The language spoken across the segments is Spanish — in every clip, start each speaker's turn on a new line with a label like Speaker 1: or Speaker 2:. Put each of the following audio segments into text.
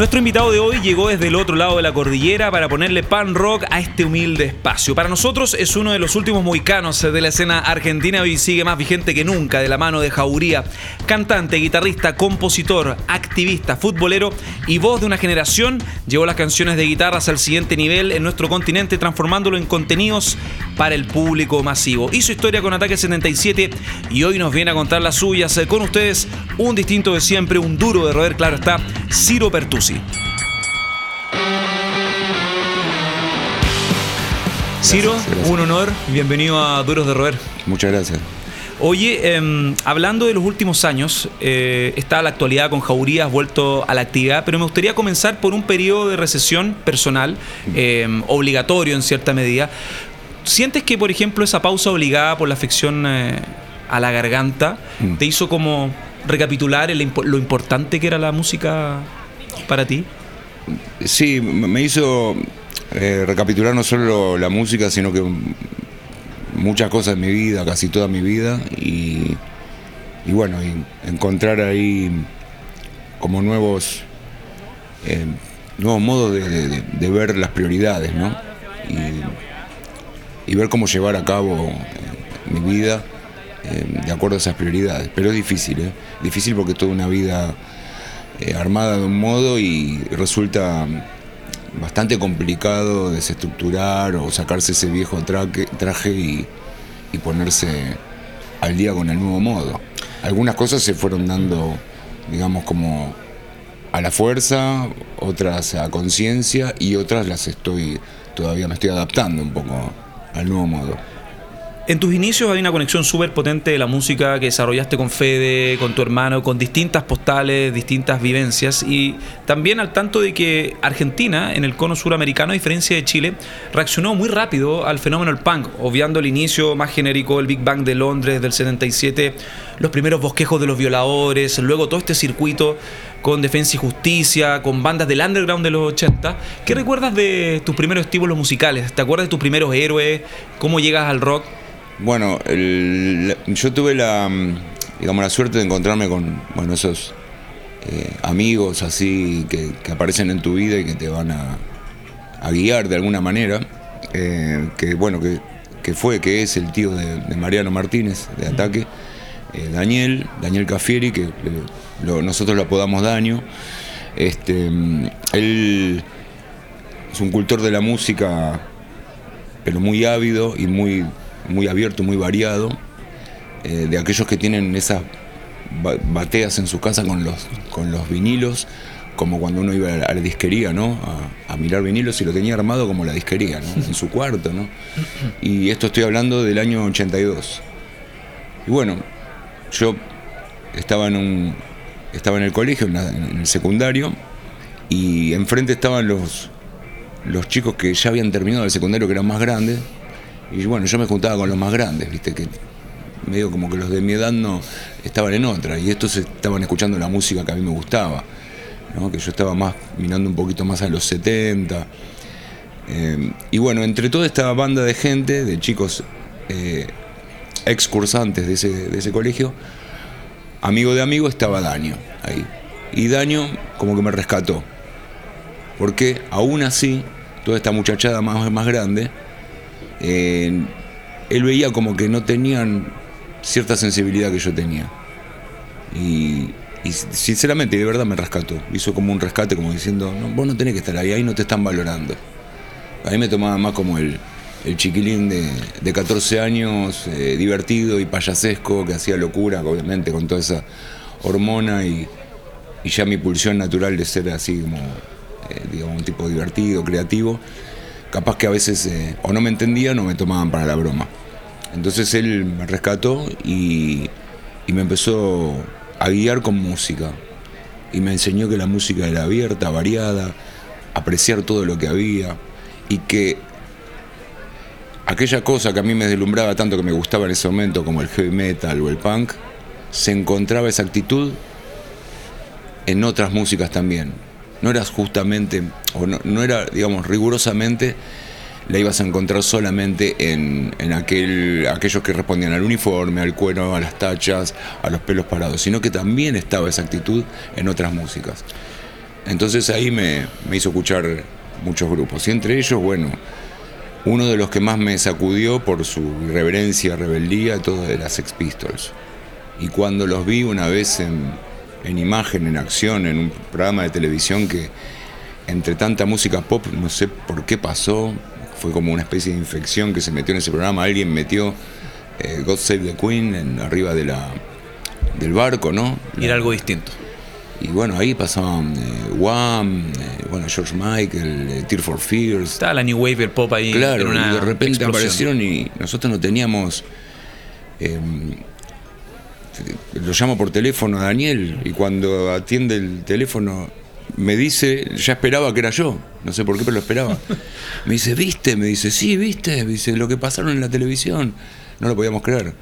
Speaker 1: Nuestro invitado de hoy llegó desde el otro lado de la cordillera para ponerle pan rock a este humilde espacio. Para nosotros es uno de los últimos moicanos de la escena argentina y sigue más vigente que nunca de la mano de Jauría, cantante, guitarrista, compositor, activista, futbolero y voz de una generación, llevó las canciones de guitarras al siguiente nivel en nuestro continente transformándolo en contenidos para el público masivo. Hizo historia con Ataque 77 y hoy nos viene a contar las suyas. Con ustedes, un distinto de siempre, un duro de roer, claro está, Ciro Pertus. Ciro, un honor, bienvenido a Duros de Roer.
Speaker 2: Muchas gracias.
Speaker 1: Oye, em, hablando de los últimos años, eh, está la actualidad con Jauría, has vuelto a la actividad, pero me gustaría comenzar por un periodo de recesión personal, em, obligatorio en cierta medida. ¿Sientes que, por ejemplo, esa pausa obligada por la afección eh, a la garganta mm. te hizo como recapitular lo importante que era la música para ti?
Speaker 2: Sí, me hizo eh, recapitular no solo la música, sino que muchas cosas en mi vida, casi toda mi vida, y, bueno, encontrar ahí como nuevos, eh, nuevos modos de, ver las prioridades, ¿no? Y, ver cómo llevar a cabo eh, mi vida de acuerdo a esas prioridades. Pero es difícil, ¿eh? Difícil porque toda una vida eh, armada de un modo y resulta bastante complicado desestructurar o sacarse ese viejo traje y, ponerse al día con el nuevo modo. Algunas cosas se fueron dando, digamos, como a la fuerza, otras a conciencia y otras las estoy, todavía me estoy adaptando un poco al nuevo modo.
Speaker 1: En tus inicios hay una conexión súper potente de la música que desarrollaste con Fede, con tu hermano, con distintas postales, distintas vivencias y también al tanto de que Argentina, en el cono suramericano, a diferencia de Chile, reaccionó muy rápido al fenómeno del punk, obviando el inicio más genérico, el Big Bang de Londres del 77, los primeros bosquejos de los violadores, luego todo este circuito con Defensa y Justicia, con bandas del underground de los 80. ¿Qué recuerdas de tus primeros estímulos musicales? ¿Te acuerdas de tus primeros héroes? ¿Cómo llegas al rock?
Speaker 2: Bueno, yo tuve la, digamos, la suerte de encontrarme con bueno, esos eh, amigos así que, aparecen en tu vida y que te van a, guiar de alguna manera. Eh, que bueno, que, fue, que es el tío de, Mariano Martínez de Ataque, eh, Daniel, Daniel Cafieri, que nosotros lo apodamos Daño. Este, él es un cultor de la música, pero muy ávido y muy muy abierto, muy variado, eh, de aquellos que tienen esas bateas en su casa con los, con los vinilos, como cuando uno iba a la disquería, ¿no? A, mirar vinilos y lo tenía armado como la disquería, ¿no? En su cuarto, ¿no? Y esto estoy hablando del año 82. Y bueno, yo estaba en un estaba en el colegio, en, el secundario, y enfrente estaban los, los chicos que ya habían terminado el secundario, que eran más grandes, y bueno, yo me juntaba con los más grandes, viste, que medio como que los de mi edad no estaban en otra, y estos estaban escuchando la música que a mí me gustaba, que yo estaba más mirando un poquito más a los 70. Eh, y bueno, entre toda esta banda de gente, de chicos eh, excursantes de ese, de ese colegio, amigo de amigo estaba Daño ahí. Y Daño como que me rescató. Porque aún así, toda esta muchachada más, más grande, él veía como que no tenían cierta sensibilidad que yo tenía. Y, sinceramente, de verdad me rescató. Hizo como un rescate, como diciendo, no, vos no tenés que estar ahí, ahí no te están valorando. A mí me tomaba más como el, chiquilín de, 14 años, eh, divertido y payasesco, que hacía locura, obviamente, con toda esa hormona y, ya mi pulsión natural de ser así como, eh, un tipo divertido, creativo capaz que a veces eh, o no me entendían o me tomaban para la broma. Entonces él me rescató y, me empezó a guiar con música. Y me enseñó que la música era abierta, variada, apreciar todo lo que había y que aquella cosa que a mí me deslumbraba tanto que me gustaba en ese momento, como el heavy metal o el punk, se encontraba esa actitud en otras músicas también. No eras justamente, o no, no era, digamos, rigurosamente la ibas a encontrar solamente en, en aquel, aquellos que respondían al uniforme, al cuero, a las tachas, a los pelos parados, sino que también estaba esa actitud en otras músicas. Entonces ahí me, me hizo escuchar muchos grupos. Y entre ellos, bueno, uno de los que más me sacudió por su irreverencia, rebeldía, todo de las Sex Pistols. Y cuando los vi una vez en, en imagen, en acción, en un programa de televisión que entre tanta música pop, no sé por qué pasó, fue como una especie de infección que se metió en ese programa, alguien metió eh, God Save the Queen en, arriba de la, del barco, ¿no?
Speaker 1: Y era algo distinto.
Speaker 2: Y bueno, ahí pasaban eh, Wham, eh, bueno, George Michael, eh, Tear for Fears.
Speaker 1: Estaba la New Wave, el pop ahí.
Speaker 2: Claro,
Speaker 1: en una
Speaker 2: y de repente
Speaker 1: explosión.
Speaker 2: aparecieron y nosotros no teníamos. Lo llamo por teléfono a Daniel y cuando atiende el teléfono me dice, ya esperaba que era yo, no sé por qué, pero lo esperaba. Me dice, ¿viste? Me dice, sí, ¿viste? Me dice, lo que pasaron en la televisión, no lo podíamos creer.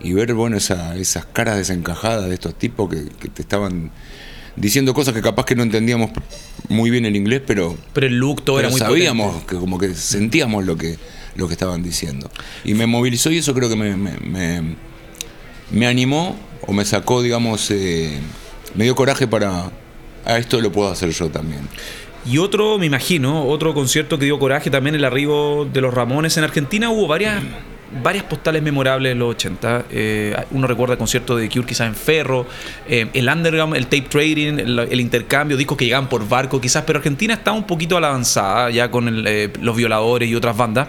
Speaker 2: Y ver, bueno, esa- esas caras desencajadas de estos tipos que, que te estaban diciendo cosas que capaz que no entendíamos muy bien el inglés, pero
Speaker 1: Pero el look todo
Speaker 2: pero
Speaker 1: era muy
Speaker 2: sabíamos
Speaker 1: potente.
Speaker 2: que como que sentíamos lo que lo que estaban diciendo y me movilizó y eso creo que me, me, me- me animó o me sacó digamos eh, me dio coraje para a esto lo puedo hacer yo también
Speaker 1: Y otro, me imagino, otro concierto que dio coraje también el arribo de los Ramones en Argentina. Hubo varias, varias postales memorables en los 80. Eh, uno recuerda el concierto de Cure quizás en Ferro, eh, el underground, el tape trading, el, el intercambio, discos que llegaban por barco quizás, pero Argentina está un poquito a la avanzada ya con el, eh, los violadores y otras bandas.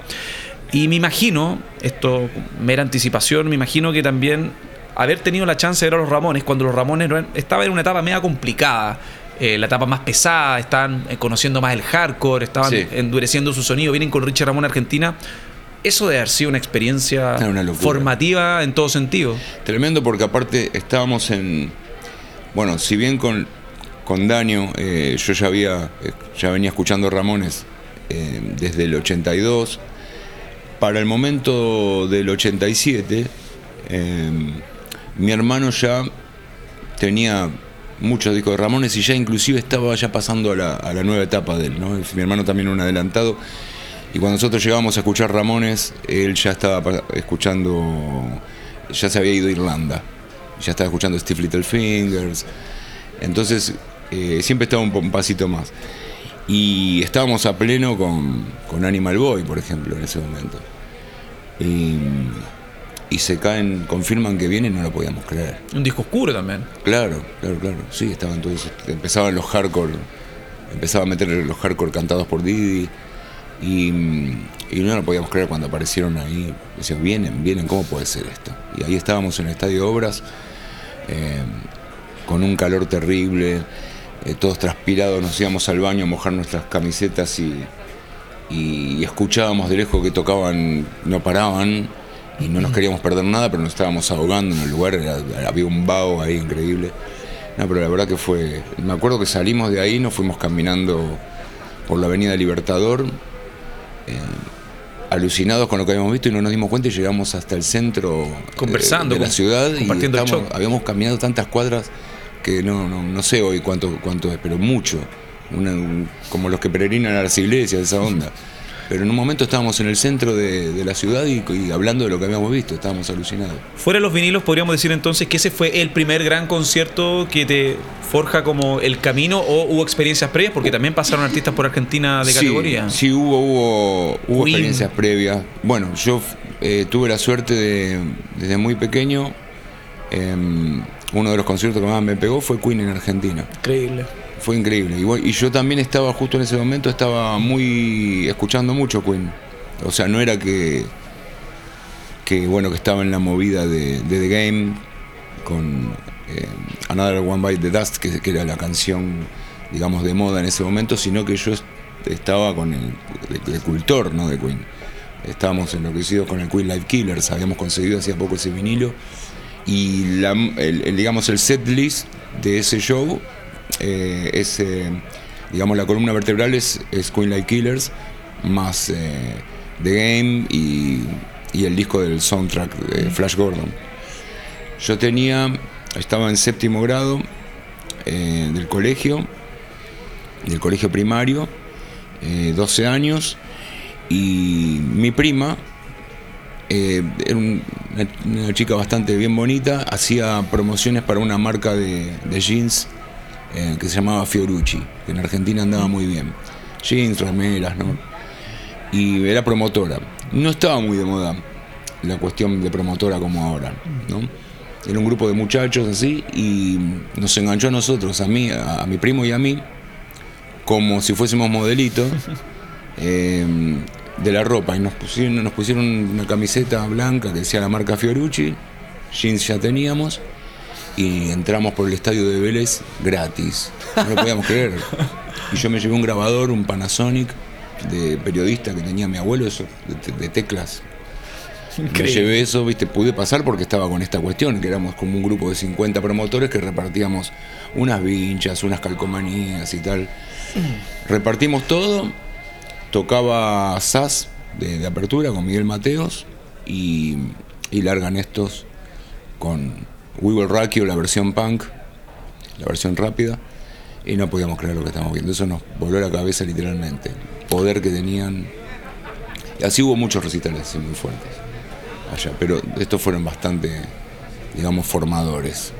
Speaker 1: Y me imagino, esto mera anticipación, me imagino que también haber tenido la chance de ver a los Ramones cuando los Ramones estaban en una etapa media complicada. eh, la etapa más pesada, estaban eh, conociendo más el hardcore, estaban
Speaker 2: Sí.
Speaker 1: endureciendo su sonido, vienen con Richard Ramón a Argentina. Eso debe haber sido una experiencia
Speaker 2: una
Speaker 1: formativa en todo sentido.
Speaker 2: tremendo porque aparte estábamos en bueno si bien con con Daño eh, yo ya había ya venía escuchando Ramones eh, desde el 82 para el momento del 87 eh, mi hermano ya tenía muchos discos de Ramones y ya inclusive estaba ya pasando a la, nueva etapa de él, ¿no? Mi hermano también un adelantado. Y cuando nosotros llegamos a escuchar Ramones, él ya estaba escuchando, ya se había ido a Irlanda, ya estaba escuchando Steve Little Fingers. Entonces eh, siempre estaba un, un pasito más. Y estábamos a pleno con, con Animal Boy, por ejemplo, en ese momento. Y, y se caen, confirman que vienen, no lo podíamos creer.
Speaker 1: Un disco oscuro también.
Speaker 2: Claro, claro, claro. Sí, estaban todos. Empezaban los hardcore. Empezaba a meter los hardcore cantados por Didi. Y, y no lo podíamos creer cuando aparecieron ahí. Decían, vienen, vienen, ¿cómo puede ser esto? Y ahí estábamos en el Estadio Obras, eh, con un calor terrible, eh, todos transpirados, nos íbamos al baño a mojar nuestras camisetas y, y escuchábamos de lejos que tocaban, no paraban y no nos queríamos perder nada, pero nos estábamos ahogando en el lugar, era- había un vaho ahí increíble. No, pero la verdad que fue, me acuerdo que salimos de ahí, nos fuimos caminando por la avenida Libertador, eh, alucinados con lo que habíamos visto y no nos dimos cuenta y llegamos hasta el centro eh,
Speaker 1: Conversando,
Speaker 2: de la ciudad y
Speaker 1: compartiendo
Speaker 2: estábamos- habíamos caminado tantas cuadras que no, no, no sé hoy cuánto, cuánto es, pero mucho. Una- como los que peregrinan a las iglesias, esa onda. Pero en un momento estábamos en el centro de, de la ciudad y, y hablando de lo que habíamos visto, estábamos alucinados.
Speaker 1: Fuera de los vinilos, podríamos decir entonces que ese fue el primer gran concierto que te forja como el camino o hubo experiencias previas, porque también pasaron artistas por Argentina de
Speaker 2: Sí,
Speaker 1: categoría.
Speaker 2: Sí, hubo, hubo, hubo
Speaker 1: Queen.
Speaker 2: experiencias previas. Bueno, yo eh, tuve la suerte de, desde muy pequeño, em, uno de los conciertos que más me pegó fue Queen en Argentina.
Speaker 1: Increíble.
Speaker 2: Fue increíble. Y, yo también estaba, justo en ese momento, estaba muy escuchando mucho Queen. O sea, no era que, que bueno, que estaba en la movida de, The Game con eh, Another One Bite the Dust, que, era la canción, digamos, de moda en ese momento, sino que yo est- estaba con el cultor ¿no? de Queen. Estábamos enloquecidos con el Queen Live Killers, habíamos conseguido hacía poco ese vinilo. Y la- el, el, digamos, el set list de ese show eh, es, eh, digamos, la columna vertebral es, Queen Live Killers, más eh, The Game y, y el disco del soundtrack de Flash Gordon. Yo tenía, estaba en séptimo grado del colegio del colegio primario, 12 años, y mi prima, era una, chica bastante bien bonita, hacía promociones para una marca de, jeans que se llamaba Fiorucci, que en Argentina andaba muy bien. Jeans, remeras, ¿no? Y era promotora. No estaba muy de moda la cuestión de promotora como ahora, ¿no? Era un grupo de muchachos así y nos enganchó a nosotros, a mí, a, mi primo y a mí, como si fuésemos modelitos eh, de la ropa. Y nos pusieron, nos pusieron una camiseta blanca que decía la marca Fiorucci, jeans ya teníamos, y entramos por el estadio de Vélez gratis. No lo podíamos creer. Y yo me llevé un grabador, un Panasonic de periodista que tenía mi abuelo, eso, de teclas, me llevé eso, viste, pude pasar porque estaba con esta cuestión, que éramos como un grupo de 50 promotores que repartíamos unas vinchas, unas calcomanías y tal. Repartimos todo, tocaba SAS de, apertura con Miguel Mateos y, largan estos con We Will Rock la versión punk, la versión rápida, y no podíamos creer lo que estábamos viendo. Eso nos voló la cabeza literalmente. Poder que tenían. Y así hubo muchos recitales muy fuertes pero estos fueron bastante, digamos, formadores.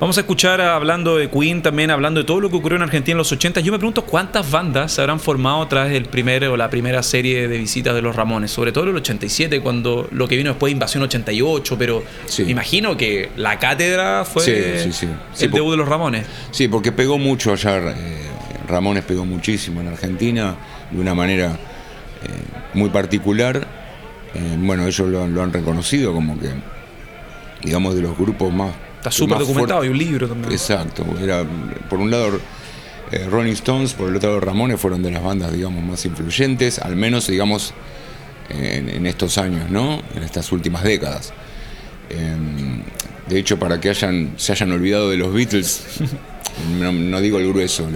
Speaker 1: Vamos a escuchar hablando de Queen, también hablando de todo lo que ocurrió en Argentina en los 80. Yo me pregunto cuántas bandas se habrán formado tras el primer o la primera serie de visitas de los Ramones, sobre todo en el 87, cuando lo que vino después de Invasión 88, pero me imagino que la cátedra fue el debut de los Ramones.
Speaker 2: Sí, porque pegó mucho allá, eh, Ramones pegó muchísimo en Argentina de una manera eh, muy particular eh, bueno, ellos lo, han reconocido como que, digamos, de los grupos más.
Speaker 1: Está súper documentado, y un libro también.
Speaker 2: Exacto, era por un lado eh, Rolling Stones, por el otro lado Ramones fueron de las bandas, digamos, más influyentes, al menos, digamos, en, estos años, ¿no? En estas últimas décadas. Em, de hecho, para que hayan, se hayan olvidado de los Beatles, no, digo el grueso,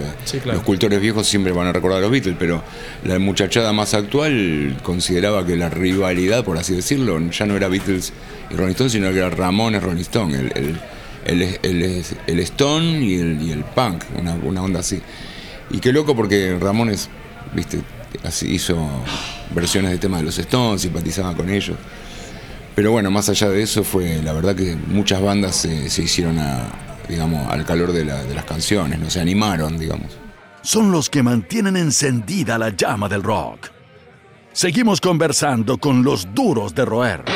Speaker 2: los cultores viejos siempre van a recordar a los Beatles, pero la muchachada más actual consideraba que la rivalidad, por así decirlo, ya no era Beatles y Rolling Stone, sino que era Ramones Rolling Stone, el, el, Stone y el, punk, una, onda así. Y qué loco porque Ramones, viste, así hizo versiones de temas de los Stones, simpatizaba con ellos. Pero bueno, más allá de eso fue, la verdad que muchas bandas se hicieron a, digamos, al calor de, las canciones, no se animaron, digamos.
Speaker 3: Son los que mantienen encendida la llama del rock. Seguimos conversando con los duros de roer.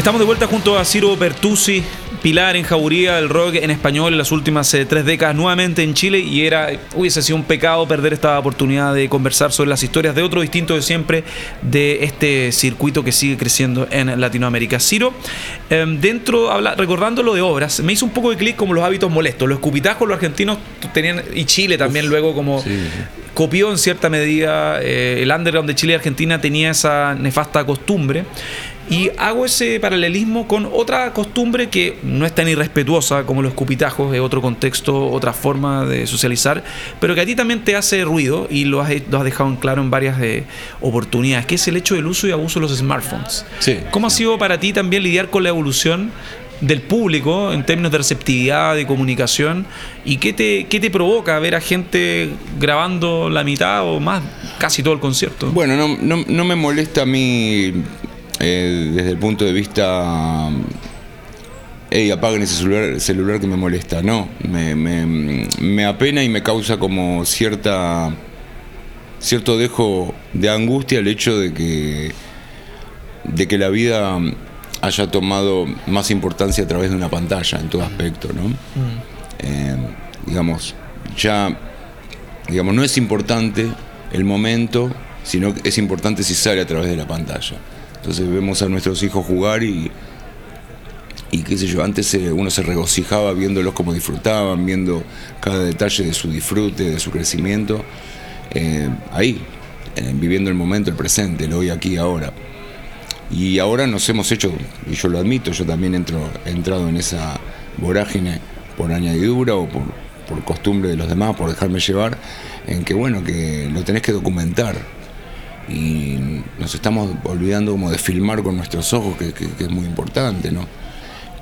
Speaker 1: Estamos de vuelta junto a Ciro Bertuzzi, pilar en Jauría del rock en español en las últimas eh, tres décadas nuevamente en Chile y era hubiese sido un pecado perder esta oportunidad de conversar sobre las historias de otro distinto de siempre de este circuito que sigue creciendo en Latinoamérica. Ciro, em, dentro, habla, recordando lo de obras, me hizo un poco de clic como los hábitos molestos. Los cupitajos los argentinos tenían, y Chile también luego como... copió en cierta medida eh, el underground de Chile y Argentina tenía esa nefasta costumbre y hago ese paralelismo con otra costumbre que no es tan irrespetuosa como los cupitajos, es otro contexto, otra forma de socializar, pero que a ti también te hace ruido y lo has, dejado en claro en varias de oportunidades, que es el hecho del uso y abuso de los smartphones. ¿Cómo ha sido para ti también lidiar con la evolución del público en términos de receptividad, de comunicación, y qué te, qué te provoca ver a gente grabando la mitad o más, casi todo el concierto?
Speaker 2: Bueno, no, no, no me molesta a mí eh, desde el punto de vista, hey, apaguen ese celular, celular que me molesta. No, me, me, apena y me causa como cierta cierto dejo de angustia el hecho de que de que la vida haya tomado más importancia a través de una pantalla en todo aspecto, ¿no? Mm. Eh, digamos, ya, digamos, no es importante el momento, sino que es importante si sale a través de la pantalla. Entonces vemos a nuestros hijos jugar y, qué sé yo, antes uno se regocijaba viéndolos como disfrutaban, viendo cada detalle de su disfrute, de su crecimiento, eh, ahí, viviendo el momento, el presente, el hoy, aquí, ahora. Y ahora nos hemos hecho, y yo lo admito, yo también entro, he entrado en esa vorágine por añadidura o por, por costumbre de los demás, por dejarme llevar, en que bueno, que lo tenés que documentar y nos estamos olvidando como de filmar con nuestros ojos, que, es muy importante, ¿no?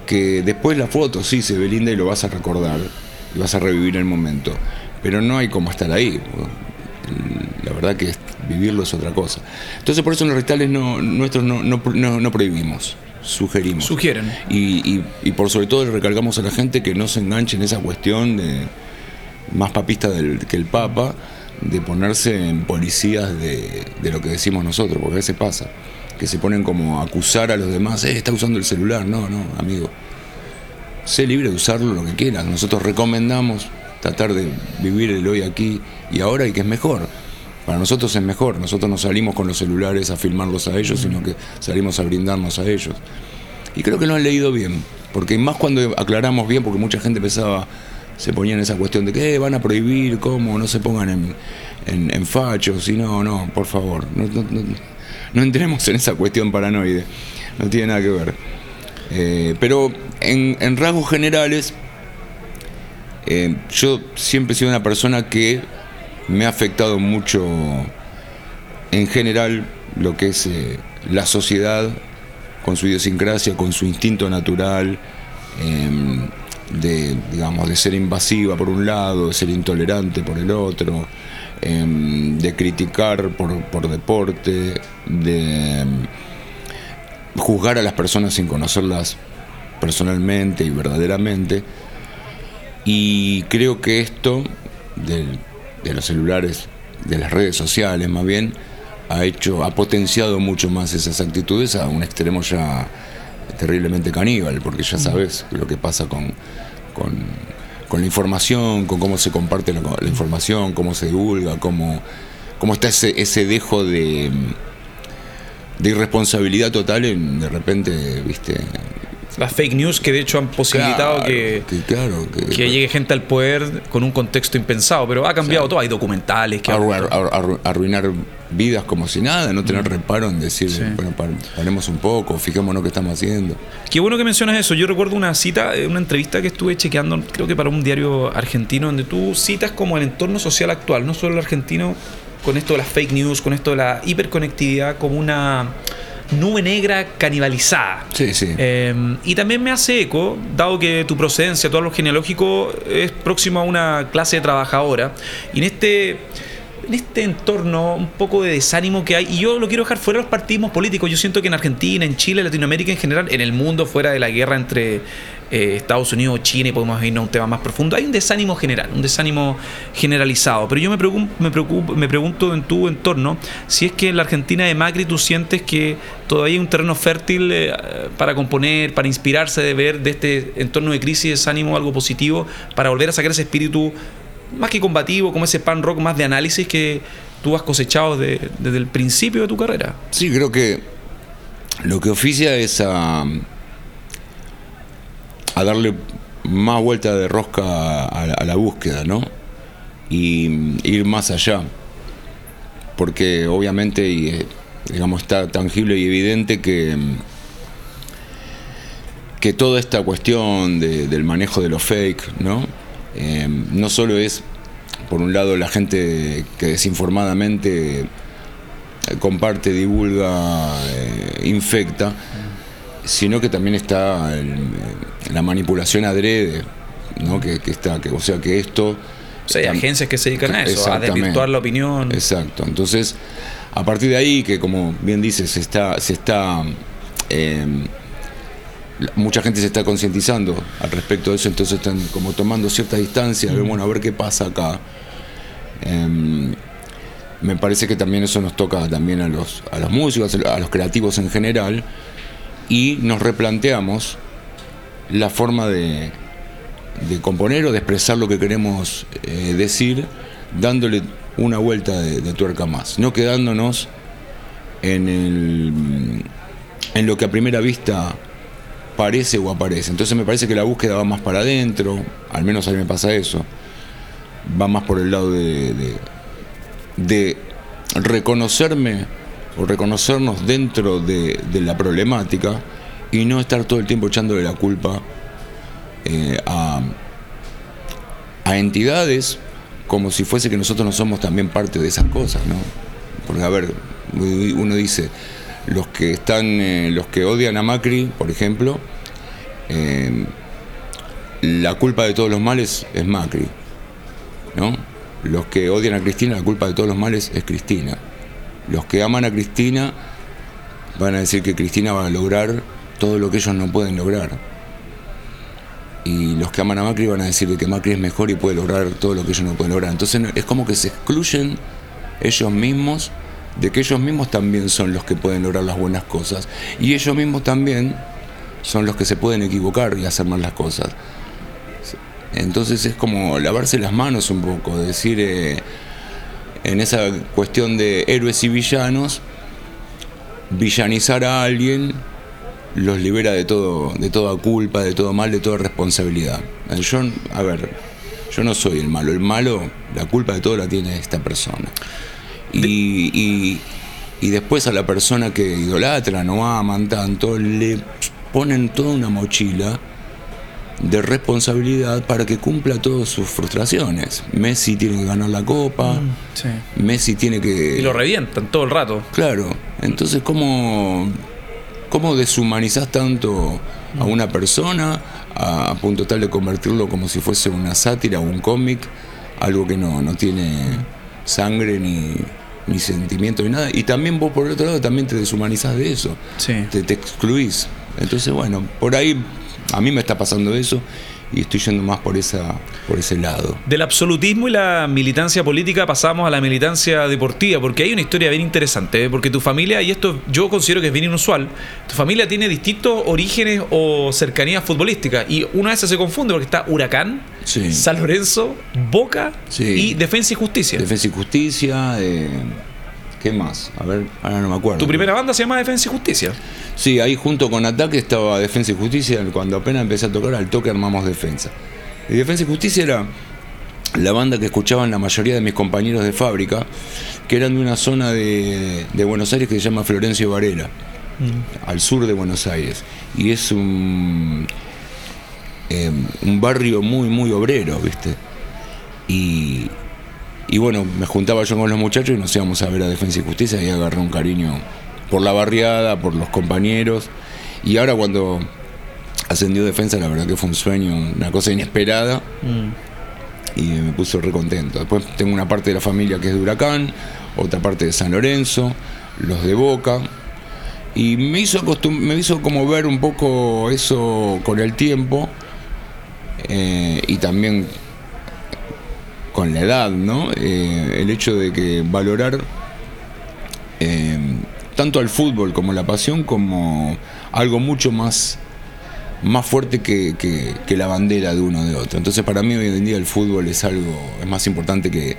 Speaker 2: Que después la foto sí se ve linda y lo vas a recordar, y vas a revivir el momento. Pero no hay como estar ahí. La verdad que vivirlo es otra cosa. Entonces por eso en los recitales no, nuestros no, no, prohibimos sugerimos.
Speaker 1: Sugieren.
Speaker 2: Y, y, por sobre todo le recalcamos a la gente que no se enganche en esa cuestión de más papista del, que el Papa, de ponerse en policías de, de, lo que decimos nosotros, porque a veces pasa, que se ponen como a acusar a los demás, eh, está usando el celular, no, no, amigo. Sé libre de usarlo lo que quieras. Nosotros recomendamos tratar de vivir el hoy aquí y ahora y que es mejor. Para nosotros es mejor. Nosotros no salimos con los celulares a filmarlos a ellos, sino que salimos a brindarnos a ellos. Y creo que lo han leído bien. Porque más cuando aclaramos bien, porque mucha gente pensaba, se ponía en esa cuestión de que eh, van a prohibir, cómo, no se pongan en, en, fachos. Y no, no, por favor. No, no, entremos en esa cuestión paranoide. No tiene nada que ver. Eh, pero en, rasgos generales, eh, yo siempre he sido una persona que me ha afectado mucho en general lo que es la sociedad con su idiosincrasia, con su instinto natural, em, de, digamos, de ser invasiva por un lado, de ser intolerante por el otro, em, de criticar por, por deporte, de em, juzgar a las personas sin conocerlas personalmente y verdaderamente. Y creo que esto de los celulares, de las redes sociales más bien, ha hecho, ha potenciado mucho más esas actitudes a un extremo ya terriblemente caníbal, porque ya sabes lo que pasa con, con, la información, con cómo se comparte la, información, cómo se divulga, cómo, cómo está ese, ese dejo de, de irresponsabilidad total en de repente, viste,
Speaker 1: las fake news que de hecho han posibilitado que, que, llegue gente al poder con un contexto impensado, pero ha cambiado todo, hay documentales que...
Speaker 2: arruinar vidas como si nada, no tener mm. reparo en decir, bueno, paremos un poco, fijémonos qué estamos haciendo.
Speaker 1: Qué bueno que mencionas eso, yo recuerdo una cita, eh, una entrevista que estuve chequeando, creo que para un diario argentino, donde tú citas como el entorno social actual, no solo el argentino, con esto de las fake news, con esto de la hiperconectividad, como una nube negra canibalizada.
Speaker 2: Sí, sí.
Speaker 1: Em, y también me hace eco, dado que tu procedencia, todo lo genealógico, es próximo a una clase trabajadora. Y en este en este entorno un poco de desánimo que hay, y yo lo quiero dejar fuera de los partidos políticos, yo siento que en Argentina, en Chile, en Latinoamérica en general, en el mundo, fuera de la guerra entre eh, Estados Unidos, China, y podemos irnos a un tema más profundo, hay un desánimo general, un desánimo generalizado. Pero yo me, preocupo, me, preocupo, me pregunto en tu entorno si es que en la Argentina de Macri tú sientes que todavía hay un terreno fértil eh, para componer, para inspirarse de ver de este entorno de crisis, desánimo, algo positivo, para volver a sacar ese espíritu más que combativo, como ese pan rock más de análisis que tú has cosechado desde el principio de tu carrera.
Speaker 2: Sí, creo que lo que oficia es a a darle más vuelta de rosca a, la búsqueda, ¿no? Y ir más allá. Porque obviamente, y, digamos, está tangible y evidente que, que toda esta cuestión del manejo de los fake, ¿no? Eh, no solo es, por un lado, la gente que desinformadamente comparte, divulga, eh, infecta, sino que también está la manipulación adrede, ¿no? que, está, que, o sea que esto...
Speaker 1: O sea, hay agencias que se dedican a eso, a desvirtuar la opinión.
Speaker 2: Exacto, entonces a partir de ahí, que como bien dices, se está, se está em, mucha gente se está concientizando al respecto de eso, entonces están como tomando cierta distancia, bueno, a ver qué pasa acá. Em, me parece que también eso nos toca también a los, a los músicos, a los creativos en general, y nos replanteamos la forma de, de componer o de expresar lo que queremos eh, decir, dándole una vuelta de, tuerca más, no quedándonos en, el, en lo que a primera vista parece o aparece. Entonces me parece que la búsqueda va más para adentro, al menos a mí me pasa eso, va más por el lado de, de, de reconocerme o reconocernos dentro de, la problemática y no estar todo el tiempo echándole la culpa eh, a, entidades como si fuese que nosotros no somos también parte de esas cosas, ¿no? Porque, a ver, uno dice, los que están, eh, los que odian a Macri, por ejemplo, eh, la culpa de todos los males es Macri, ¿no? Los que odian a Cristina, la culpa de todos los males es Cristina. Los que aman a Cristina van a decir que Cristina va a lograr todo lo que ellos no pueden lograr. Y los que aman a Macri van a decir que Macri es mejor y puede lograr todo lo que ellos no pueden lograr. Entonces es como que se excluyen ellos mismos de que ellos mismos también son los que pueden lograr las buenas cosas. Y ellos mismos también son los que se pueden equivocar y hacer mal las cosas. Entonces es como lavarse las manos un poco, decir, eh, en esa cuestión de héroes y villanos, villanizar a alguien los libera de todo, de toda culpa, de todo mal, de toda responsabilidad. Yo, a ver, yo no soy el malo, el malo, la culpa de todo la tiene esta persona. Y, y, después a la persona que idolatra, no aman tanto, le ponen toda una mochila de responsabilidad para que cumpla todas sus frustraciones. Messi tiene que ganar la copa, mm, Messi tiene que...
Speaker 1: Y lo revientan todo el rato.
Speaker 2: Claro, entonces ¿cómo, cómo deshumanizás tanto a una persona a, punto tal de convertirlo como si fuese una sátira o un cómic, algo que no, no tiene sangre ni, ni sentimiento ni nada. Y también vos por el otro lado también te deshumanizás de eso, te, te excluís. Entonces bueno, por ahí a mí me está pasando eso y estoy yendo más por esa por ese lado.
Speaker 1: Del absolutismo y la militancia política pasamos a la militancia deportiva, porque hay una historia bien interesante, ¿eh? porque tu familia, y esto yo considero que es bien inusual, tu familia tiene distintos orígenes o cercanías futbolísticas, y una vez se confunde porque está Huracán, San Lorenzo, Boca y Defensa y Justicia.
Speaker 2: Defensa y Justicia, eh, ¿qué más? A ver, ahora no me acuerdo.
Speaker 1: Tu primera banda se llama Defensa y Justicia.
Speaker 2: Sí, ahí junto con Ataque estaba Defensa y Justicia. Cuando apenas empecé a tocar, al toque armamos Defensa. Y Defensa y Justicia era la banda que escuchaban la mayoría de mis compañeros de fábrica, que eran de una zona de, Buenos Aires que se llama Florencio Varela, mm. al sur de Buenos Aires. Y es un, em, un barrio muy, muy obrero, ¿viste? Y, y bueno, me juntaba yo con los muchachos y nos íbamos a ver a Defensa y Justicia y agarré un cariño por la barriada, por los compañeros. Y ahora cuando ascendió defensa, la verdad que fue un sueño, una cosa inesperada. Mm. Y me puso re contento. Después tengo una parte de la familia que es de Huracán, otra parte de San Lorenzo, los de Boca. Y me hizo, me hizo como ver un poco eso con el tiempo eh, y también con la edad, ¿no? Eh, el hecho de que valorar eh, tanto al fútbol como la pasión como algo mucho más, más fuerte que, la bandera de uno de otro. Entonces para mí hoy en día el fútbol es algo, es más importante que,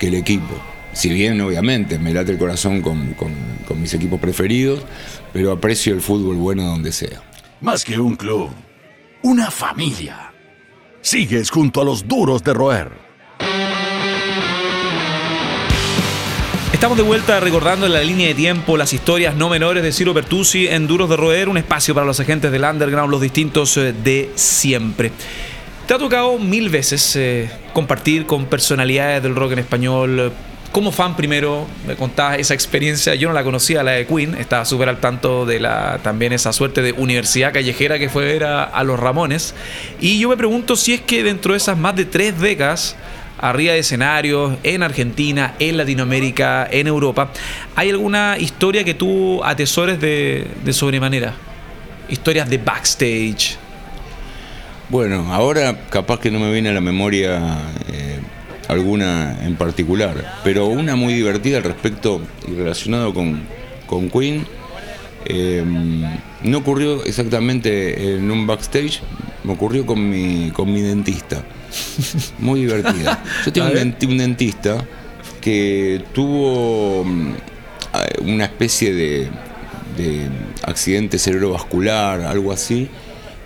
Speaker 2: el equipo. Si bien obviamente me late el corazón con, con mis equipos preferidos, pero aprecio el fútbol bueno donde sea.
Speaker 3: Más que un club, una familia. Sigues junto a los duros de roer
Speaker 1: Estamos de vuelta recordando en la línea de tiempo las historias no menores de Ciro Bertuzzi en Duros de Roer, un espacio para los agentes del underground, los distintos eh, de siempre. Te ha tocado mil veces eh, compartir con personalidades del rock en español. Como fan primero, me contabas esa experiencia, yo no la conocía, la de Queen, estaba súper al tanto de la también esa suerte de universidad callejera que fue ver a, a los Ramones. Y yo me pregunto si es que dentro de esas más de tres décadas arriba de escenarios en Argentina, en Latinoamérica, en Europa. ¿Hay alguna historia que tú atesores de, sobremanera? Historias de backstage.
Speaker 2: Bueno, ahora capaz que no me viene a la memoria eh, alguna en particular, pero una muy divertida al respecto y relacionado con, con Queen. Eh, no ocurrió exactamente en un backstage, me ocurrió con mi, con mi dentista. Muy divertida. Yo tengo un, dentista que tuvo mm, una especie de, accidente cerebrovascular, algo así,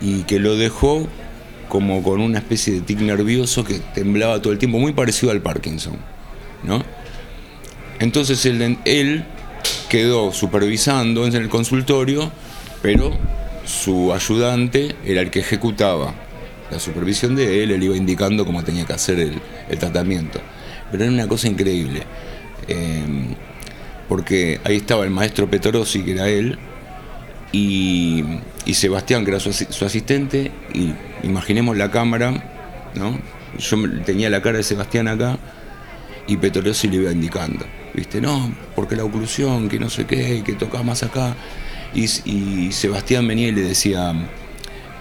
Speaker 2: y que lo dejó como con una especie de tic nervioso que temblaba todo el tiempo, muy parecido al Parkinson, ¿no? Entonces él, él quedó supervisando en el consultorio, pero su ayudante era el que ejecutaba la supervisión de él, él iba indicando cómo tenía que hacer el, tratamiento. Pero era una cosa increíble, em, porque ahí estaba el maestro Petrosi, que era él, y Sebastián, que era su, asi- su asistente, y imaginemos la cámara, ¿no? Yo tenía la cara de Sebastián acá y Petorossi le iba indicando, ¿viste? No, porque la oclusión, que no sé qué, que toca más acá. Y Sebastián venía y le decía,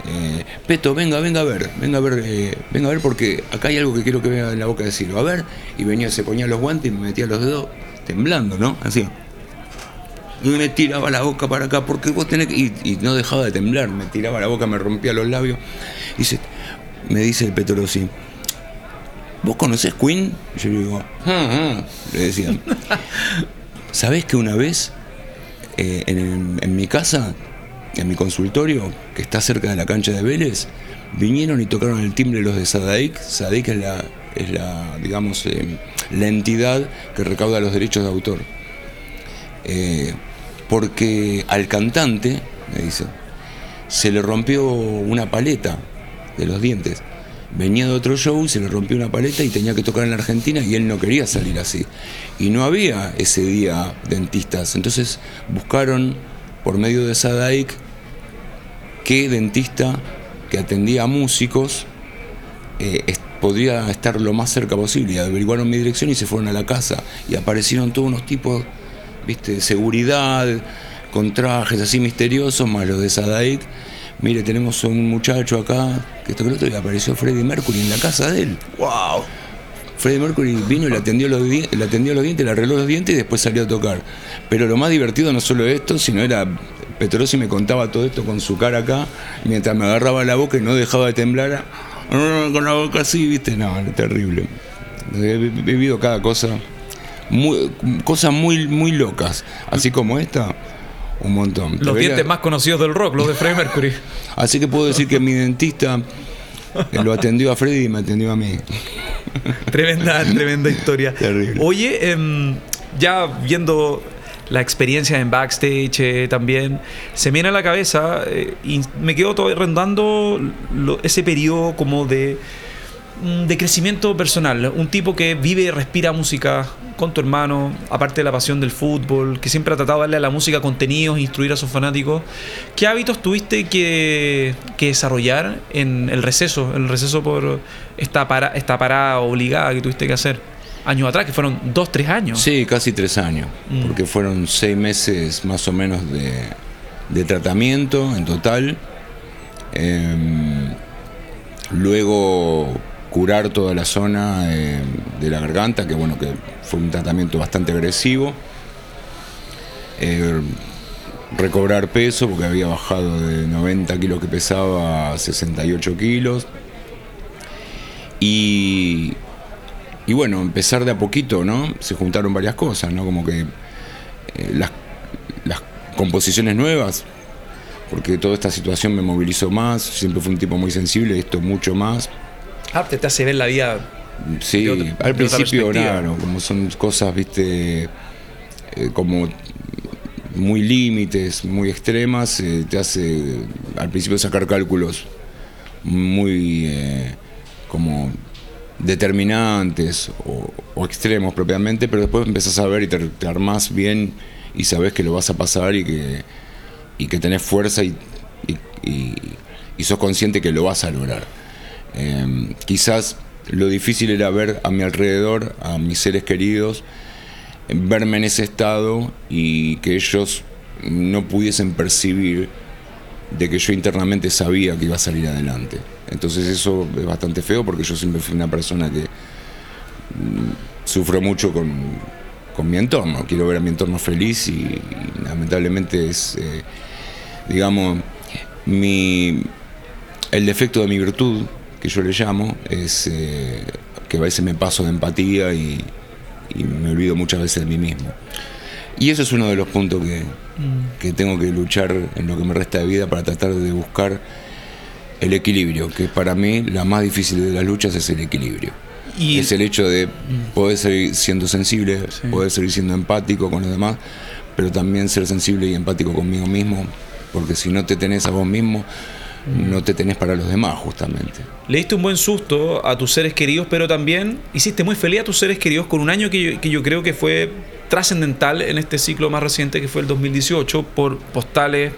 Speaker 2: eh, Peto, venga, venga a ver, venga a ver, eh, venga a ver porque acá hay algo que quiero que vea en la boca de Silva. A ver, y venía, se ponía los guantes y me metía los dedos temblando, ¿no? Así. Y me tiraba la boca para acá, porque vos tenés que. Y, y no dejaba de temblar, me tiraba la boca, me rompía los labios. Y dice, me dice el Petorossi, ¿vos conocés Queen? Y yo le digo, ah, ah", le decía. ¿Sabés que una vez eh, en, en mi casa, en mi consultorio, que está cerca de la cancha de Vélez, vinieron y tocaron el timbre los de Sadaic. Sadaic es la, es la digamos, eh, la entidad que recauda los derechos de autor. Eh, porque al cantante, me dice, se le rompió una paleta de los dientes. Venía de otro show, se le rompió una paleta y tenía que tocar en la Argentina y él no quería salir así. Y no había ese día dentistas. Entonces buscaron por medio de Sadaic qué dentista que atendía a músicos eh, es- podría estar lo más cerca posible. Y averiguaron mi dirección y se fueron a la casa. Y aparecieron todos unos tipos, viste, de seguridad, con trajes así misteriosos, más los de Sadaic. Mire, tenemos un muchacho acá, que esto que lo otro, y apareció Freddie Mercury en la casa de él.
Speaker 1: ¡Wow!
Speaker 2: Freddie Mercury vino y le atendió, los le atendió los dientes, le arregló los dientes y después salió a tocar. Pero lo más divertido no solo esto, sino era. Petrosi me contaba todo esto con su cara acá, mientras me agarraba la boca y no dejaba de temblar. ah, Con la boca así, ¿viste? No, terrible. He vi- vivido cada cosa. Muy, cosas muy, muy locas. Así como esta, un montón.
Speaker 1: Los dientes más conocidos del rock, los de Freddie Mercury.
Speaker 2: Así que puedo decir que mi dentista eh, lo atendió a Freddy y me atendió a mí.
Speaker 1: Tremenda, tremenda historia.
Speaker 2: Terrible.
Speaker 1: Oye, em, ya viendo la experiencia en backstage eh, también, se me viene a la cabeza eh, y me quedo todo rondando lo- ese periodo como de, mm, de crecimiento personal. Un tipo que vive y respira música con tu hermano, aparte de la pasión del fútbol, que siempre ha tratado de darle a la música contenidos, instruir a sus fanáticos. ¿Qué hábitos tuviste que, que desarrollar en el receso? El receso por esta, para, esta parada obligada que tuviste que hacer años atrás, que fueron dos, tres años.
Speaker 2: Sí, casi tres años,
Speaker 1: Mm.
Speaker 2: porque fueron seis meses más o menos de, de tratamiento en total. Em, luego curar toda la zona em, de la garganta, que bueno, que fue un tratamiento bastante agresivo. Eh, recobrar peso, porque había bajado de 90 kilos que pesaba a 68 kilos. Y, y bueno, empezar de a poquito, ¿no? Se juntaron varias cosas, ¿no? Como que eh, las, las composiciones nuevas, porque toda esta situación me movilizó más, siempre fui un tipo muy sensible, esto mucho más.
Speaker 1: Arte te hace ver la vida.
Speaker 2: Sí,
Speaker 1: de otra- de
Speaker 2: al principio, claro, como son cosas, viste, eh, como muy límites, muy extremas, eh, te hace al principio sacar cálculos muy eh, como determinantes o, extremos propiamente, pero después empezás a ver y te, te armás bien y sabes que lo vas a pasar y que, y que tenés fuerza y, y, sos consciente que lo vas a lograr. Eh, quizás lo difícil era ver a mi alrededor, a mis seres queridos, verme en ese estado y que ellos no pudiesen percibir de que yo internamente sabía que iba a salir adelante. Entonces eso es bastante feo porque yo siempre fui una persona que mm, sufro mucho con, con mi entorno. Quiero ver a mi entorno feliz y, y lamentablemente es, eh, digamos, mi, el defecto de mi virtud, que yo le llamo, es eh, que a veces me paso de empatía y, y me olvido muchas veces de mí mismo. Y eso es uno de los puntos que, que tengo que luchar en lo que me resta de vida para tratar de buscar el equilibrio, que para mí la más difícil de las luchas es el equilibrio.
Speaker 1: Y
Speaker 2: es el hecho de poder seguir siendo sensible,
Speaker 1: Sí.
Speaker 2: poder seguir siendo empático con los demás, pero también ser sensible y empático conmigo mismo, porque si no te tenés a vos mismo, no te tenés para los demás justamente.
Speaker 1: le diste un buen susto a tus seres queridos, pero también hiciste muy feliz a tus seres queridos con un año que yo, que yo creo que fue trascendental en este ciclo más reciente, que fue el 2018, por postales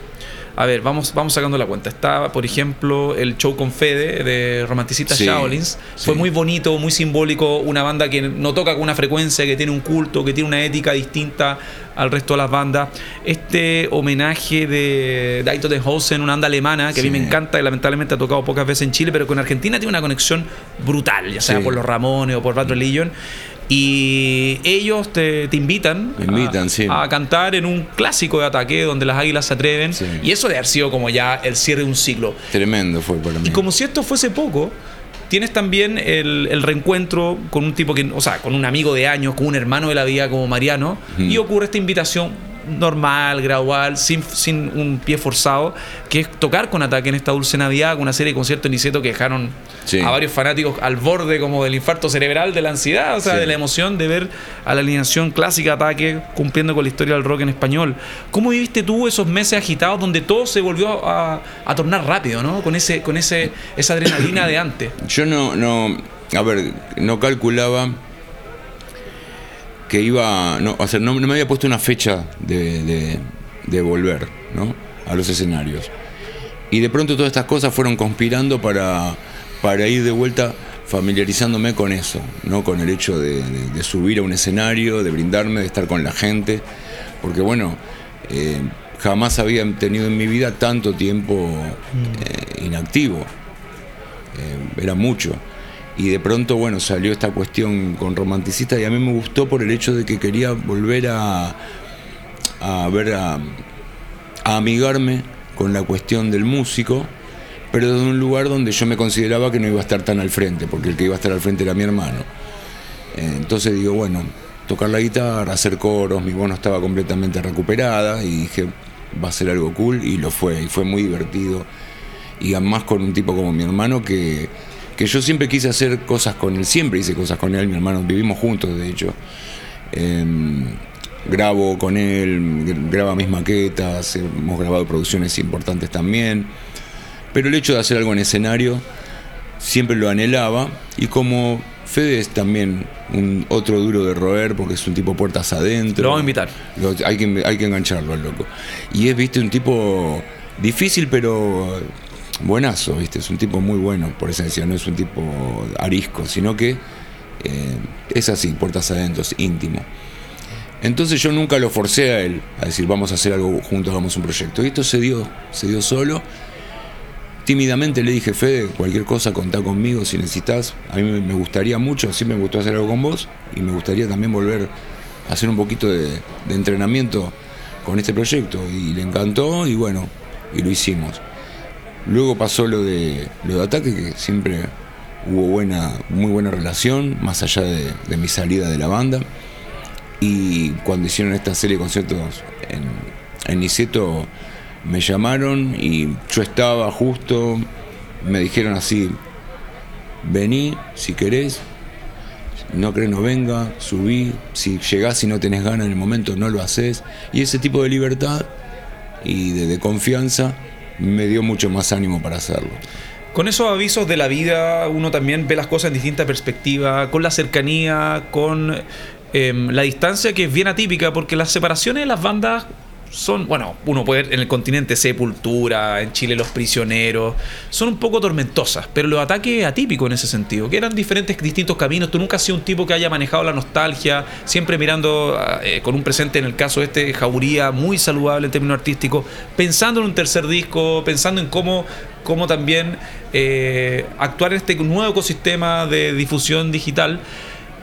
Speaker 1: a ver, vamos, vamos sacando la cuenta. Está, por ejemplo, el show con Fede de Romanticistas
Speaker 2: Sí,
Speaker 1: Shaolins. Fue
Speaker 2: sí.
Speaker 1: muy bonito, muy simbólico. Una banda que no toca con una frecuencia, que tiene un culto, que tiene una ética distinta al resto de las bandas. Este homenaje de Daito de Hosen, una banda alemana que a mí me encanta, que lamentablemente ha tocado pocas veces en Chile, pero con Argentina tiene una conexión brutal, ya sea por los Ramones o por Bad Religion. Y ellos te, te invitan,
Speaker 2: invitan,
Speaker 1: a,
Speaker 2: sí.
Speaker 1: a cantar en un clásico de ataque donde las águilas se atreven.
Speaker 2: Sí.
Speaker 1: Y eso de haber sido como ya el cierre de un ciclo.
Speaker 2: Tremendo fue para mí.
Speaker 1: Y como si esto fuese poco, tienes también el, el reencuentro con un tipo que, o sea, con un amigo de años, con un hermano de la vida como Mariano, y ocurre esta invitación normal, gradual, sin, sin un pie forzado, que es tocar con Ataque en esta dulce Navidad, con una serie de conciertos en Niceto que dejaron
Speaker 2: Sí.
Speaker 1: a varios fanáticos al borde como del infarto cerebral, de la ansiedad, o sea,
Speaker 2: Sí.
Speaker 1: de la emoción de ver a la alineación clásica Ataque cumpliendo con la historia del rock en español. ¿Cómo viviste tú esos meses agitados donde todo se volvió a, a tornar rápido, ¿no? Con ese, con ese, esa adrenalina de antes.
Speaker 2: Yo no, no, a ver, no calculaba que iba, no, o sea, no, no me había puesto una fecha de, de- de volver, ¿no? A los escenarios. Y de pronto todas estas cosas fueron conspirando para, para ir de vuelta familiarizándome con eso, ¿no? Con el hecho de, de- de subir a un escenario, de brindarme, de estar con la gente. Porque bueno, eh, jamás había tenido en mi vida tanto tiempo eh, inactivo. Eh, era mucho. Y de pronto, bueno, salió esta cuestión con romanticista y a mí me gustó por el hecho de que quería volver a, a ver, a, amigarme con la cuestión del músico, pero desde un lugar donde yo me consideraba que no iba a estar tan al frente, porque el que iba a estar al frente era mi hermano. Entonces digo, bueno, tocar la guitarra, hacer coros, mi voz no estaba completamente recuperada y dije, va a ser algo cool y lo fue, y fue muy divertido. Y además con un tipo como mi hermano que, que yo siempre quise hacer cosas con él, siempre hice cosas con él, mi hermano, vivimos juntos de hecho. Em, grabo con él, gr- graba mis maquetas, hemos grabado producciones importantes también. Pero el hecho de hacer algo en escenario siempre lo anhelaba y como Fede es también un otro duro de roer porque es un tipo puertas adentro.
Speaker 1: Lo vamos a invitar.
Speaker 2: Lo- hay, que, hay que engancharlo al loco. Y es, viste, un tipo difícil pero buenazo, viste, es un tipo muy bueno por esencia, no es un tipo arisco, sino que eh, es así, puertas adentro, es íntimo. Entonces yo nunca lo forcé a él a decir vamos a hacer algo juntos, hagamos un proyecto. Y esto se dio, se dio solo. Tímidamente le dije, Fede, cualquier cosa contá conmigo si necesitas. A mí me gustaría mucho, siempre me gustó hacer algo con vos y me gustaría también volver a hacer un poquito de, de entrenamiento con este proyecto. Y le encantó y bueno, y lo hicimos. Luego pasó lo de, lo de ataque, que siempre hubo buena, muy buena relación, más allá de, mi salida de la banda. Y cuando hicieron esta serie de conciertos en, en me llamaron y yo estaba justo, me dijeron así, vení si querés, no crees no venga, subí, si llegás y no tenés ganas en el momento no lo haces. Y ese tipo de libertad y de confianza me dio mucho más ánimo para hacerlo.
Speaker 1: Con esos avisos de la vida, uno también ve las cosas en distinta perspectiva, con la cercanía, con em, la distancia que es bien atípica, porque las separaciones de las bandas son, bueno, uno puede ver en el continente Sepultura, en Chile Los Prisioneros, son un poco tormentosas, pero los ataques atípicos en ese sentido, que eran diferentes, distintos caminos. Tú nunca has sido un tipo que haya manejado la nostalgia, siempre mirando eh, con un presente, en el caso este, jauría, muy saludable en términos artísticos, pensando en un tercer disco, pensando en cómo, cómo también eh, actuar en este nuevo ecosistema de difusión digital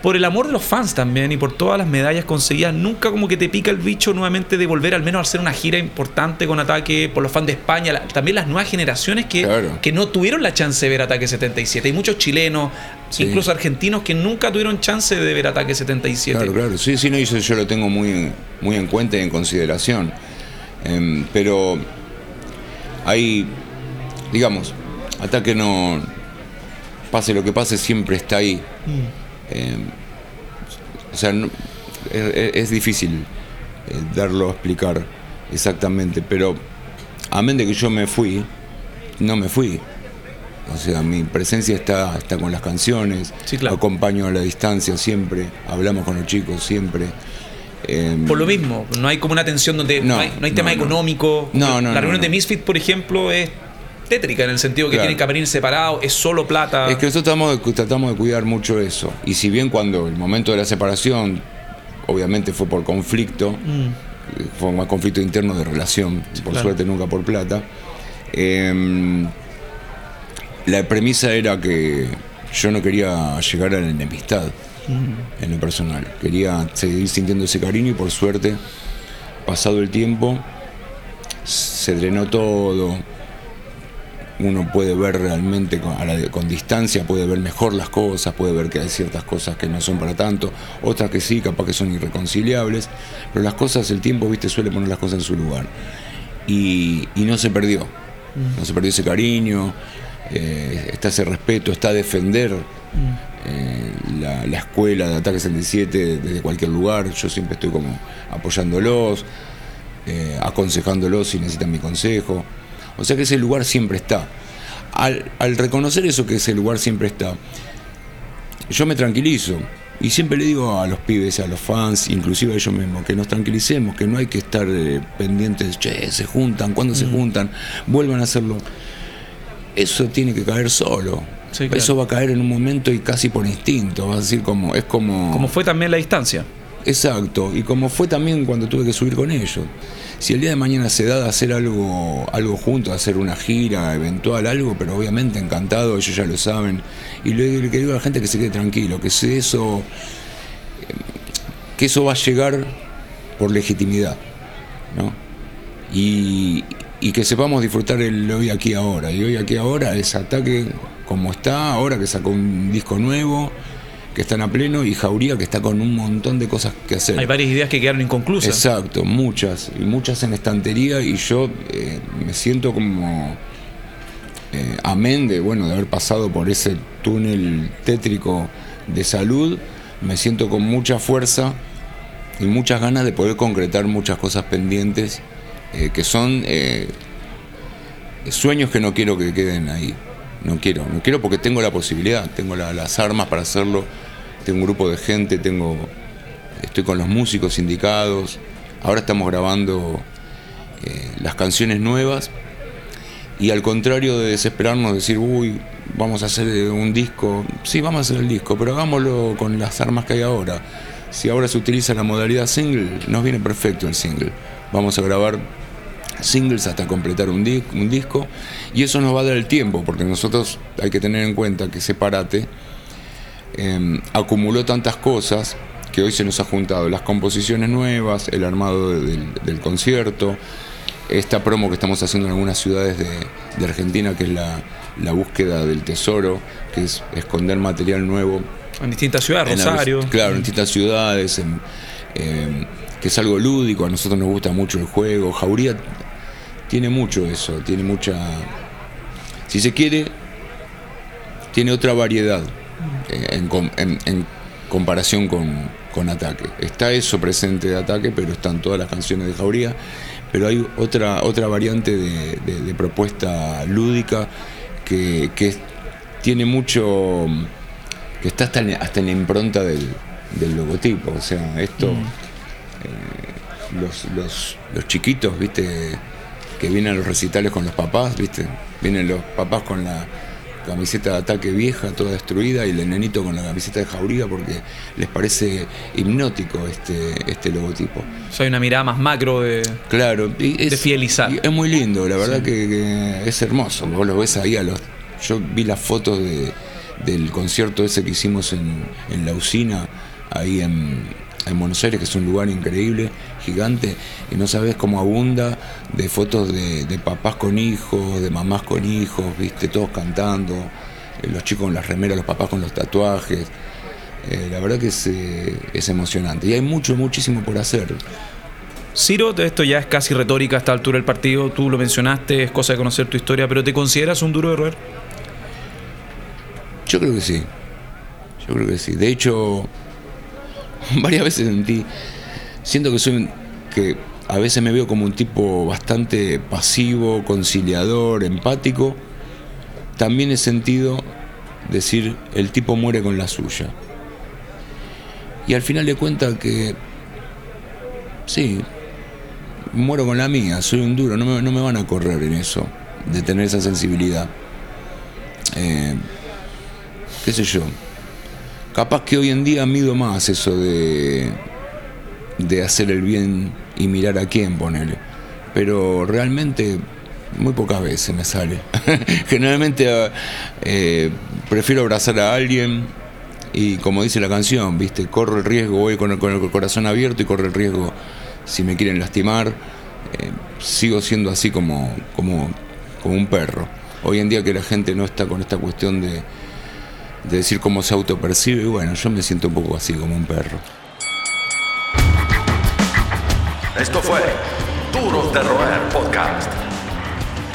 Speaker 1: por el amor de los fans también y por todas las medallas conseguidas, nunca como que te pica el bicho nuevamente de volver al menos a hacer una gira importante con Ataque, por los fans de España, la- también las nuevas generaciones que,
Speaker 2: Claro.
Speaker 1: que no tuvieron la chance de ver Ataque 77. Hay muchos chilenos,
Speaker 2: Sí.
Speaker 1: incluso argentinos, que nunca tuvieron chance de ver Ataque 77.
Speaker 2: Claro, claro. Sí, sí, no, y eso yo lo tengo muy, muy en cuenta y en consideración. Em, pero hay, digamos, hasta que no pase lo que pase, siempre está ahí. Em, o sea, no- es, difícil eh, darlo a explicar exactamente, pero amén de que yo me fui, no me fui. O sea, mi presencia está, está con las canciones,
Speaker 1: Sí, claro.
Speaker 2: acompaño a la distancia siempre, hablamos con los chicos siempre. Em,
Speaker 1: Por lo mismo, no hay como una tensión donde no,
Speaker 2: No,
Speaker 1: hay, no hay tema económico.
Speaker 2: No, no,
Speaker 1: La reunión de Misfit, por ejemplo, es tétrica en el sentido que
Speaker 2: Claro.
Speaker 1: tienen camarines separados, es solo plata.
Speaker 2: Es que nosotros tratamos de, tratamos de cuidar mucho eso. Y si bien cuando el momento de la separación, obviamente fue por conflicto, eh, fue más conflicto interno de relación, por
Speaker 1: claro.
Speaker 2: suerte nunca por plata, em, la premisa era que yo no quería llegar a la enemistad en lo personal. Quería seguir sintiendo ese cariño y por suerte, pasado el tiempo, se drenó todo, uno puede ver realmente con, a la- con distancia, puede ver mejor las cosas, puede ver que hay ciertas cosas que no son para tanto, otras que sí, capaz que son irreconciliables, pero las cosas, el tiempo, viste, suele poner las cosas en su lugar. Y, y no se perdió, no se perdió ese cariño, eh, está ese respeto, está defender eh, la, la escuela de Ataque 67 desde cualquier lugar, yo siempre estoy como apoyándolos, eh, aconsejándolos si necesitan mi consejo. O sea que ese lugar siempre está. Al, al reconocer eso que ese lugar siempre está, yo me tranquilizo. Y siempre le digo a los pibes, a los fans, inclusive a ellos mismos, que nos tranquilicemos, que no hay que estar eh, pendientes, che, se juntan, cuándo se juntan, vuelvan a hacerlo. Eso tiene que caer solo.
Speaker 1: Sí, claro.
Speaker 2: Eso va a caer en un momento y casi por instinto. Va a decir como, es como.
Speaker 1: Como fue también la distancia.
Speaker 2: Exacto, y como fue también cuando tuve que subir con ellos. Si el día de mañana se da de hacer algo, algo juntos, hacer una gira eventual, algo, pero obviamente encantado, ellos ya lo saben. Y le, le digo a la gente que se quede tranquilo, que eso, eh, que eso va a llegar por legitimidad, ¿no? Y, y que sepamos disfrutar el hoy aquí ahora. Y hoy aquí ahora es ataque como está, ahora que sacó un disco nuevo, que están a pleno, y Jauría que está con un montón de cosas que hacer.
Speaker 1: Hay varias ideas que quedaron inconclusas.
Speaker 2: Exacto, muchas, y muchas en estantería, y yo eh, me siento como eh, amén de bueno de haber pasado por ese túnel tétrico de salud, me siento con mucha fuerza y muchas ganas de poder concretar muchas cosas pendientes eh, que son eh, sueños que no quiero que queden ahí. No quiero, no quiero porque tengo la posibilidad, tengo la- las armas para hacerlo, tengo un grupo de gente, tengo, estoy con los músicos indicados, ahora estamos grabando eh, las canciones nuevas y al contrario de desesperarnos, decir, uy, vamos a hacer un disco, sí, vamos a hacer el disco, pero hagámoslo con las armas que hay ahora. Si ahora se utiliza la modalidad single, nos viene perfecto el single. Vamos a grabar singles hasta completar un, di- un disco y eso nos va a dar el tiempo porque nosotros hay que tener en cuenta que Separate eh, acumuló tantas cosas que hoy se nos ha juntado las composiciones nuevas, el armado de- del, del concierto, esta promo que estamos haciendo en algunas ciudades de, de Argentina que es la, la búsqueda del tesoro, que es esconder material nuevo
Speaker 1: En distintas ciudades,
Speaker 2: en la-
Speaker 1: Rosario.
Speaker 2: claro, en distintas ciudades, en- eh, que es algo lúdico, a nosotros nos gusta mucho el juego. Jauría tiene mucho eso, tiene mucha. Si se quiere, tiene otra variedad eh, en, com- en- en comparación con, con Ataque. Está eso presente de Ataque, pero están todas las canciones de Jauría. Pero hay otra, otra variante de, de- de propuesta lúdica que, tiene mucho que está hasta en, hasta en la impronta del, del logotipo. O sea, esto, eh, los, los, los chiquitos, viste, que vienen a los recitales con los papás, viste, vienen los papás con la camiseta de ataque vieja, toda destruida, y el nenito con la camiseta de jauría porque les parece hipnótico este, este logotipo.
Speaker 1: Hay una mirada más macro de.
Speaker 2: Claro, y es,
Speaker 1: De
Speaker 2: y es muy lindo, la verdad que, que es hermoso. Vos lo ves ahí a los. Yo vi las fotos de, del concierto ese que hicimos en, en La Usina, ahí en, en Buenos Aires, que es un lugar increíble, gigante, y no sabes cómo abunda de fotos de, de papás con hijos, de mamás con hijos, viste, todos cantando, eh, los chicos con las remeras, los papás con los tatuajes. Eh, la verdad que es, eh, es emocionante. Y hay mucho, muchísimo por hacer.
Speaker 1: Ciro, esto ya es casi retórica a esta altura del partido. Tú lo mencionaste, es cosa de conocer tu historia, pero ¿te consideras un duro de roer?
Speaker 2: Yo creo que sí. Yo creo que sí. De hecho, varias veces sentí, siento que soy que a veces me veo como un tipo bastante pasivo, conciliador, empático. También he sentido decir el tipo muere con la suya. Y al final de cuentas que sí, muero con la mía, soy un duro, no me, no me van a correr en eso, de tener esa sensibilidad. Eh, qué sé yo. Capaz que hoy en día mido más eso de, de hacer el bien y mirar a quién ponerle. Pero realmente muy pocas veces me sale. Generalmente eh, prefiero abrazar a alguien y como dice la canción, viste, corro el riesgo, voy con el, corazón abierto y corro el riesgo si me quieren lastimar. Eh, sigo siendo así como, como, como un perro. Hoy en día que la gente no está con esta cuestión de, de decir cómo se autopercibe, bueno, yo me siento un poco así como un perro.
Speaker 3: Esto fue Duros de Roer Podcast.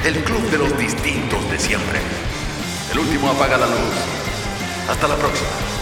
Speaker 3: El club de los distintos de siempre. El último apaga la luz. Hasta la próxima.